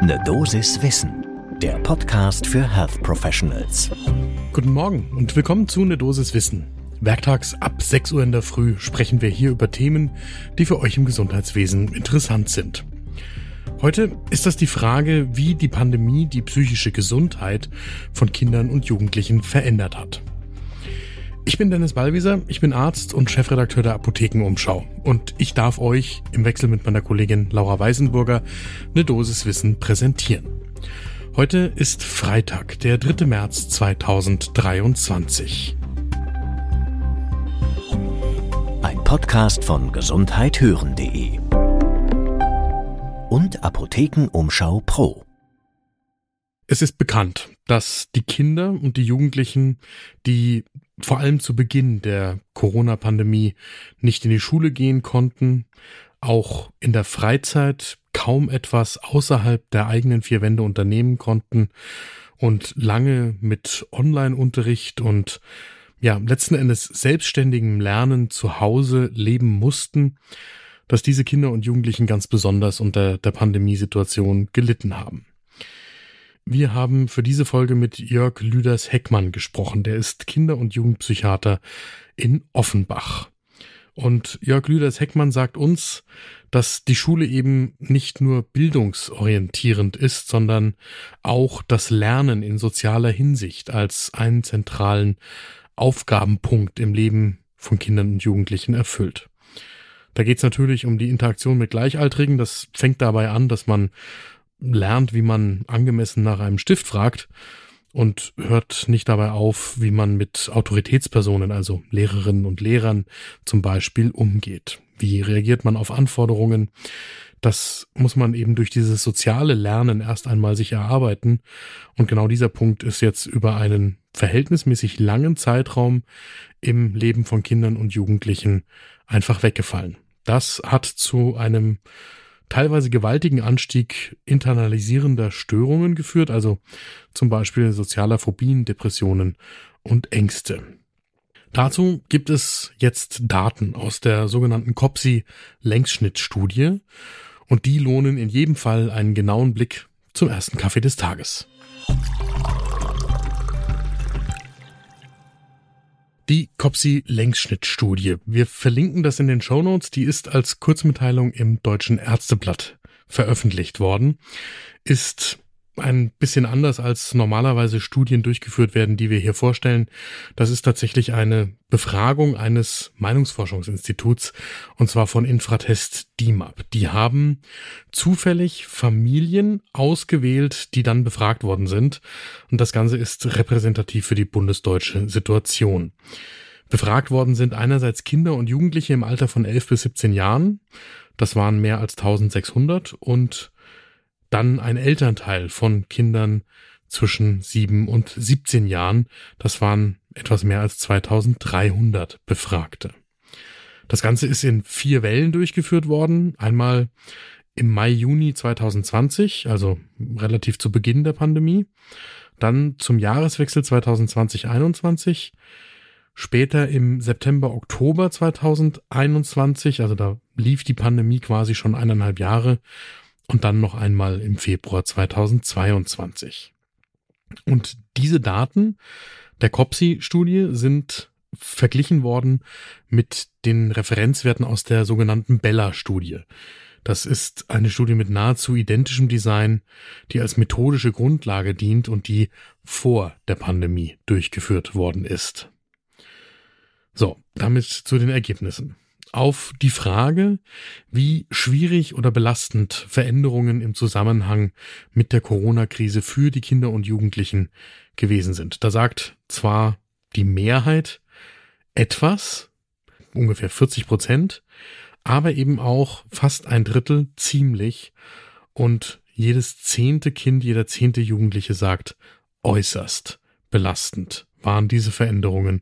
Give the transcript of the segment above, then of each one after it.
Ne Dosis Wissen, der Podcast für Health Professionals. Guten Morgen und willkommen zu Ne Dosis Wissen. Werktags ab 6 Uhr in der Früh sprechen wir hier über Themen, die für euch im Gesundheitswesen interessant sind. Heute ist das die Frage, wie die Pandemie die psychische Gesundheit von Kindern und Jugendlichen verändert hat. Ich bin Dennis Ballwieser, ich bin Arzt und Chefredakteur der Apothekenumschau und ich darf euch im Wechsel mit meiner Kollegin Laura Weisenburger eine Dosis Wissen präsentieren. Heute ist Freitag, der 3. März 2023. Ein Podcast von gesundheithören.de und Apothekenumschau Pro. Es ist bekannt, dass die Kinder und die Jugendlichen, die vor allem zu Beginn der Corona-Pandemie nicht in die Schule gehen konnten, auch in der Freizeit kaum etwas außerhalb der eigenen vier Wände unternehmen konnten und lange mit Online-Unterricht und ja, letzten Endes selbstständigem Lernen zu Hause leben mussten, dass diese Kinder und Jugendlichen ganz besonders unter der Pandemiesituation gelitten haben. Wir haben für diese Folge mit Jörg Lüders Heckmann gesprochen. Der ist Kinder- und Jugendpsychiater in Offenbach. Und Jörg Lüders Heckmann sagt uns, dass die Schule eben nicht nur bildungsorientierend ist, sondern auch das Lernen in sozialer Hinsicht als einen zentralen Aufgabenpunkt im Leben von Kindern und Jugendlichen erfüllt. Da geht es natürlich um die Interaktion mit Gleichaltrigen. Das fängt dabei an, dass man lernt, wie man angemessen nach einem Stift fragt und hört nicht dabei auf, wie man mit Autoritätspersonen, also Lehrerinnen und Lehrern zum Beispiel umgeht. Wie reagiert man auf Anforderungen? Das muss man eben durch dieses soziale Lernen erst einmal sich erarbeiten. Und genau dieser Punkt ist jetzt über einen verhältnismäßig langen Zeitraum im Leben von Kindern und Jugendlichen einfach weggefallen. Das hat zu einem teilweise gewaltigen Anstieg internalisierender Störungen geführt, also zum Beispiel sozialer Phobien, Depressionen und Ängste. Dazu gibt es jetzt Daten aus der sogenannten COPSI-Längsschnittstudie und die lohnen in jedem Fall einen genauen Blick zum ersten Kaffee des Tages. Die COPSI-Längsschnittstudie. Wir verlinken das in den Show Notes. Die ist als Kurzmitteilung im Deutschen Ärzteblatt veröffentlicht worden. Ist ein bisschen anders als normalerweise Studien durchgeführt werden, die wir hier vorstellen. Das ist tatsächlich eine Befragung eines Meinungsforschungsinstituts und zwar von Infratest DIMAP. Die haben zufällig Familien ausgewählt, die dann befragt worden sind und das Ganze ist repräsentativ für die bundesdeutsche Situation. Befragt worden sind einerseits Kinder und Jugendliche im Alter von 11 bis 17 Jahren. Das waren mehr als 1600 und dann ein Elternteil von Kindern zwischen 7 und 17 Jahren. Das waren etwas mehr als 2300 Befragte. Das Ganze ist in vier Wellen durchgeführt worden. Einmal im Mai, Juni 2020, also relativ zu Beginn der Pandemie. Dann zum Jahreswechsel 2020-21. Später im September, Oktober 2021, also da lief die Pandemie quasi schon eineinhalb Jahre und dann noch einmal im Februar 2022. Und diese Daten der COPSI-Studie sind verglichen worden mit den Referenzwerten aus der sogenannten Bella-Studie. Das ist eine Studie mit nahezu identischem Design, die als methodische Grundlage dient und die vor der Pandemie durchgeführt worden ist. So, damit zu den Ergebnissen auf die Frage, wie schwierig oder belastend Veränderungen im Zusammenhang mit der Corona-Krise für die Kinder und Jugendlichen gewesen sind. Da sagt zwar die Mehrheit etwas, ungefähr 40 Prozent, aber eben auch fast ein Drittel ziemlich und jedes zehnte Kind, jeder zehnte Jugendliche sagt äußerst belastend waren diese Veränderungen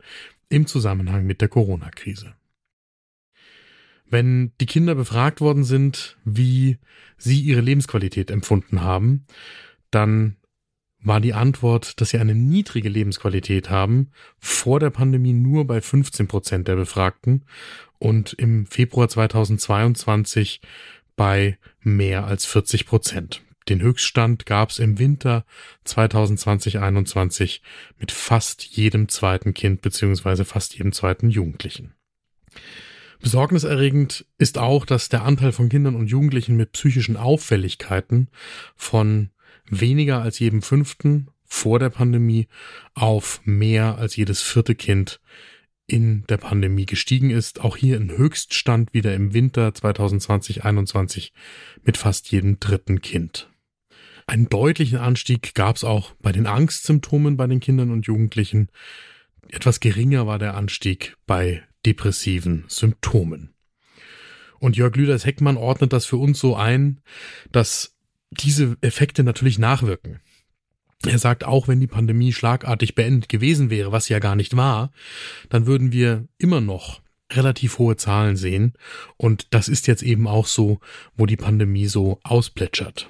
im Zusammenhang mit der Corona-Krise. Wenn die Kinder befragt worden sind, wie sie ihre Lebensqualität empfunden haben, dann war die Antwort, dass sie eine niedrige Lebensqualität haben, vor der Pandemie nur bei 15 Prozent der Befragten und im Februar 2022 bei mehr als 40 Prozent. Den Höchststand gab es im Winter 2020-21 mit fast jedem zweiten Kind beziehungsweise fast jedem zweiten Jugendlichen. Besorgniserregend ist auch, dass der Anteil von Kindern und Jugendlichen mit psychischen Auffälligkeiten von weniger als jedem fünften vor der Pandemie auf mehr als jedes vierte Kind in der Pandemie gestiegen ist. Auch hier ein Höchststand wieder im Winter 2020-21 mit fast jedem dritten Kind. Einen deutlichen Anstieg gab es auch bei den Angstsymptomen bei den Kindern und Jugendlichen. Etwas geringer war der Anstieg bei depressiven Symptomen. Und Jörg Lüders-Heckmann ordnet das für uns so ein, dass diese Effekte natürlich nachwirken. Er sagt, auch wenn die Pandemie schlagartig beendet gewesen wäre, was ja gar nicht war, dann würden wir immer noch relativ hohe Zahlen sehen. Und das ist jetzt eben auch so, wo die Pandemie so ausplätschert.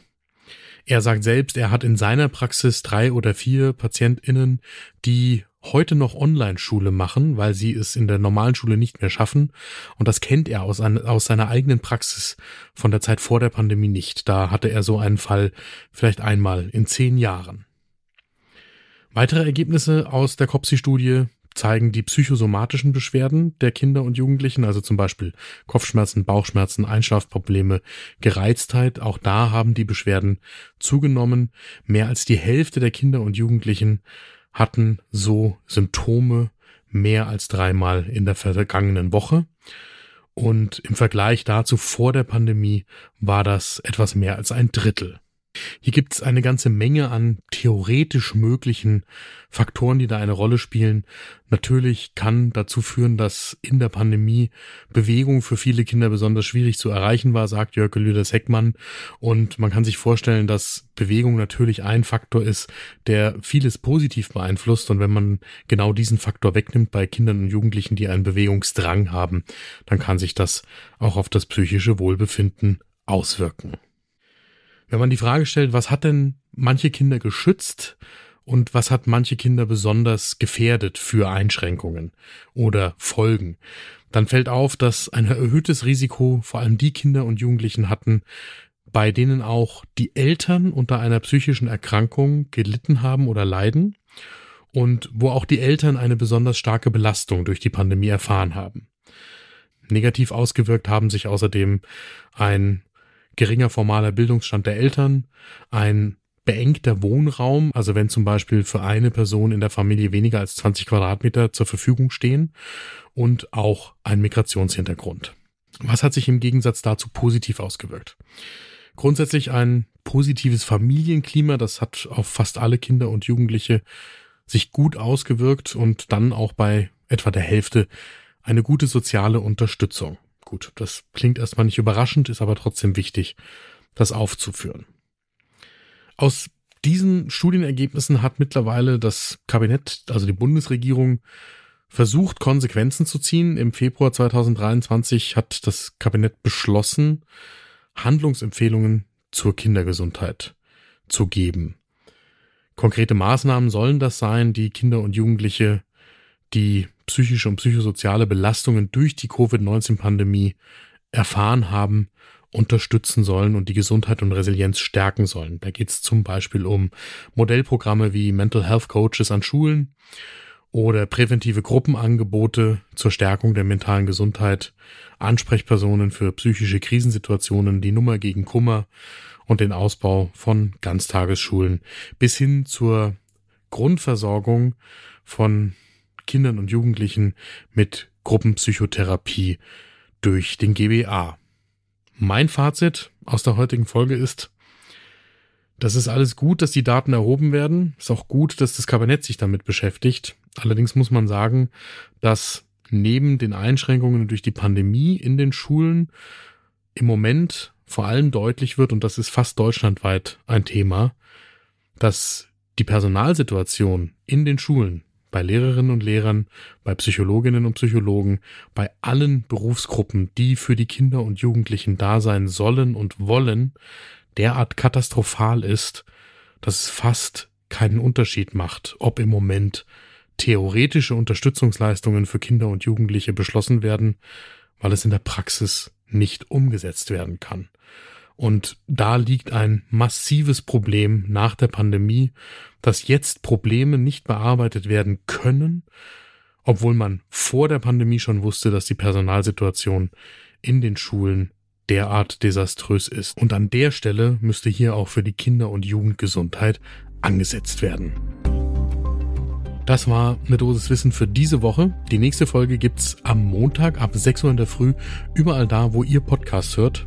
Er sagt selbst, er hat in seiner Praxis drei oder vier PatientInnen, die heute noch Online-Schule machen, weil sie es in der normalen Schule nicht mehr schaffen. Und das kennt er aus, aus seiner eigenen Praxis von der Zeit vor der Pandemie nicht. Da hatte er so einen Fall vielleicht einmal in zehn Jahren. Weitere Ergebnisse aus der COPSI-Studie zeigen die psychosomatischen Beschwerden der Kinder und Jugendlichen, also zum Beispiel Kopfschmerzen, Bauchschmerzen, Einschlafprobleme, Gereiztheit. Auch da haben die Beschwerden zugenommen. Mehr als die Hälfte der Kinder und Jugendlichen hatten so Symptome mehr als dreimal in der vergangenen Woche. Und im Vergleich dazu vor der Pandemie war das etwas mehr als ein Drittel. Hier gibt es eine ganze Menge an theoretisch möglichen Faktoren, die da eine Rolle spielen. Natürlich kann dazu führen, dass in der Pandemie Bewegung für viele Kinder besonders schwierig zu erreichen war, sagt Jörg Lüders-Heckmann. Und man kann sich vorstellen, dass Bewegung natürlich ein Faktor ist, der vieles positiv beeinflusst. Und wenn man genau diesen Faktor wegnimmt bei Kindern und Jugendlichen, die einen Bewegungsdrang haben, dann kann sich das auch auf das psychische Wohlbefinden auswirken. Wenn man die Frage stellt, was hat denn manche Kinder geschützt und was hat manche Kinder besonders gefährdet für Einschränkungen oder Folgen, dann fällt auf, dass ein erhöhtes Risiko vor allem die Kinder und Jugendlichen hatten, bei denen auch die Eltern unter einer psychischen Erkrankung gelitten haben oder leiden und wo auch die Eltern eine besonders starke Belastung durch die Pandemie erfahren haben. Negativ ausgewirkt haben sich außerdem ein geringer formaler Bildungsstand der Eltern, ein beengter Wohnraum, also wenn zum Beispiel für eine Person in der Familie weniger als 20 Quadratmeter zur Verfügung stehen und auch ein Migrationshintergrund. Was hat sich im Gegensatz dazu positiv ausgewirkt? Grundsätzlich ein positives Familienklima, das hat auf fast alle Kinder und Jugendliche sich gut ausgewirkt und dann auch bei etwa der Hälfte eine gute soziale Unterstützung. Gut, das klingt erstmal nicht überraschend, ist aber trotzdem wichtig, das aufzuführen. Aus diesen Studienergebnissen hat mittlerweile das Kabinett, also die Bundesregierung, versucht, Konsequenzen zu ziehen. Im Februar 2023 hat das Kabinett beschlossen, Handlungsempfehlungen zur Kindergesundheit zu geben. Konkrete Maßnahmen sollen das sein, die Kinder und Jugendliche, die psychische und psychosoziale Belastungen durch die Covid-19-Pandemie erfahren haben, unterstützen sollen und die Gesundheit und Resilienz stärken sollen. Da geht es zum Beispiel um Modellprogramme wie Mental Health Coaches an Schulen oder präventive Gruppenangebote zur Stärkung der mentalen Gesundheit, Ansprechpersonen für psychische Krisensituationen, die Nummer gegen Kummer und den Ausbau von Ganztagesschulen bis hin zur Grundversorgung von Kindern und Jugendlichen mit Gruppenpsychotherapie durch den GBA. Mein Fazit aus der heutigen Folge ist, das ist alles gut, dass die Daten erhoben werden. Ist auch gut, dass das Kabinett sich damit beschäftigt. Allerdings muss man sagen, dass neben den Einschränkungen durch die Pandemie in den Schulen im Moment vor allem deutlich wird, und das ist fast deutschlandweit ein Thema, dass die Personalsituation in den Schulen bei Lehrerinnen und Lehrern, bei Psychologinnen und Psychologen, bei allen Berufsgruppen, die für die Kinder und Jugendlichen da sein sollen und wollen, derart katastrophal ist, dass es fast keinen Unterschied macht, ob im Moment theoretische Unterstützungsleistungen für Kinder und Jugendliche beschlossen werden, weil es in der Praxis nicht umgesetzt werden kann. Und da liegt ein massives Problem nach der Pandemie, dass jetzt Probleme nicht bearbeitet werden können, obwohl man vor der Pandemie schon wusste, dass die Personalsituation in den Schulen derart desaströs ist. Und an der Stelle müsste hier auch für die Kinder- und Jugendgesundheit angesetzt werden. Das war eine Dosis Wissen für diese Woche. Die nächste Folge gibt's am Montag ab 6 Uhr in der Früh, überall da, wo ihr Podcasts hört.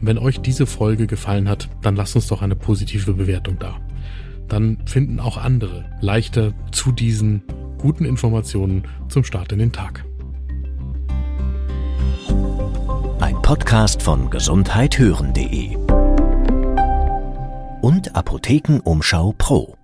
Und wenn euch diese Folge gefallen hat, dann lasst uns doch eine positive Bewertung da. Dann finden auch andere leichter zu diesen guten Informationen zum Start in den Tag. Ein Podcast von gesundheithören.de und Apothekenumschau Pro.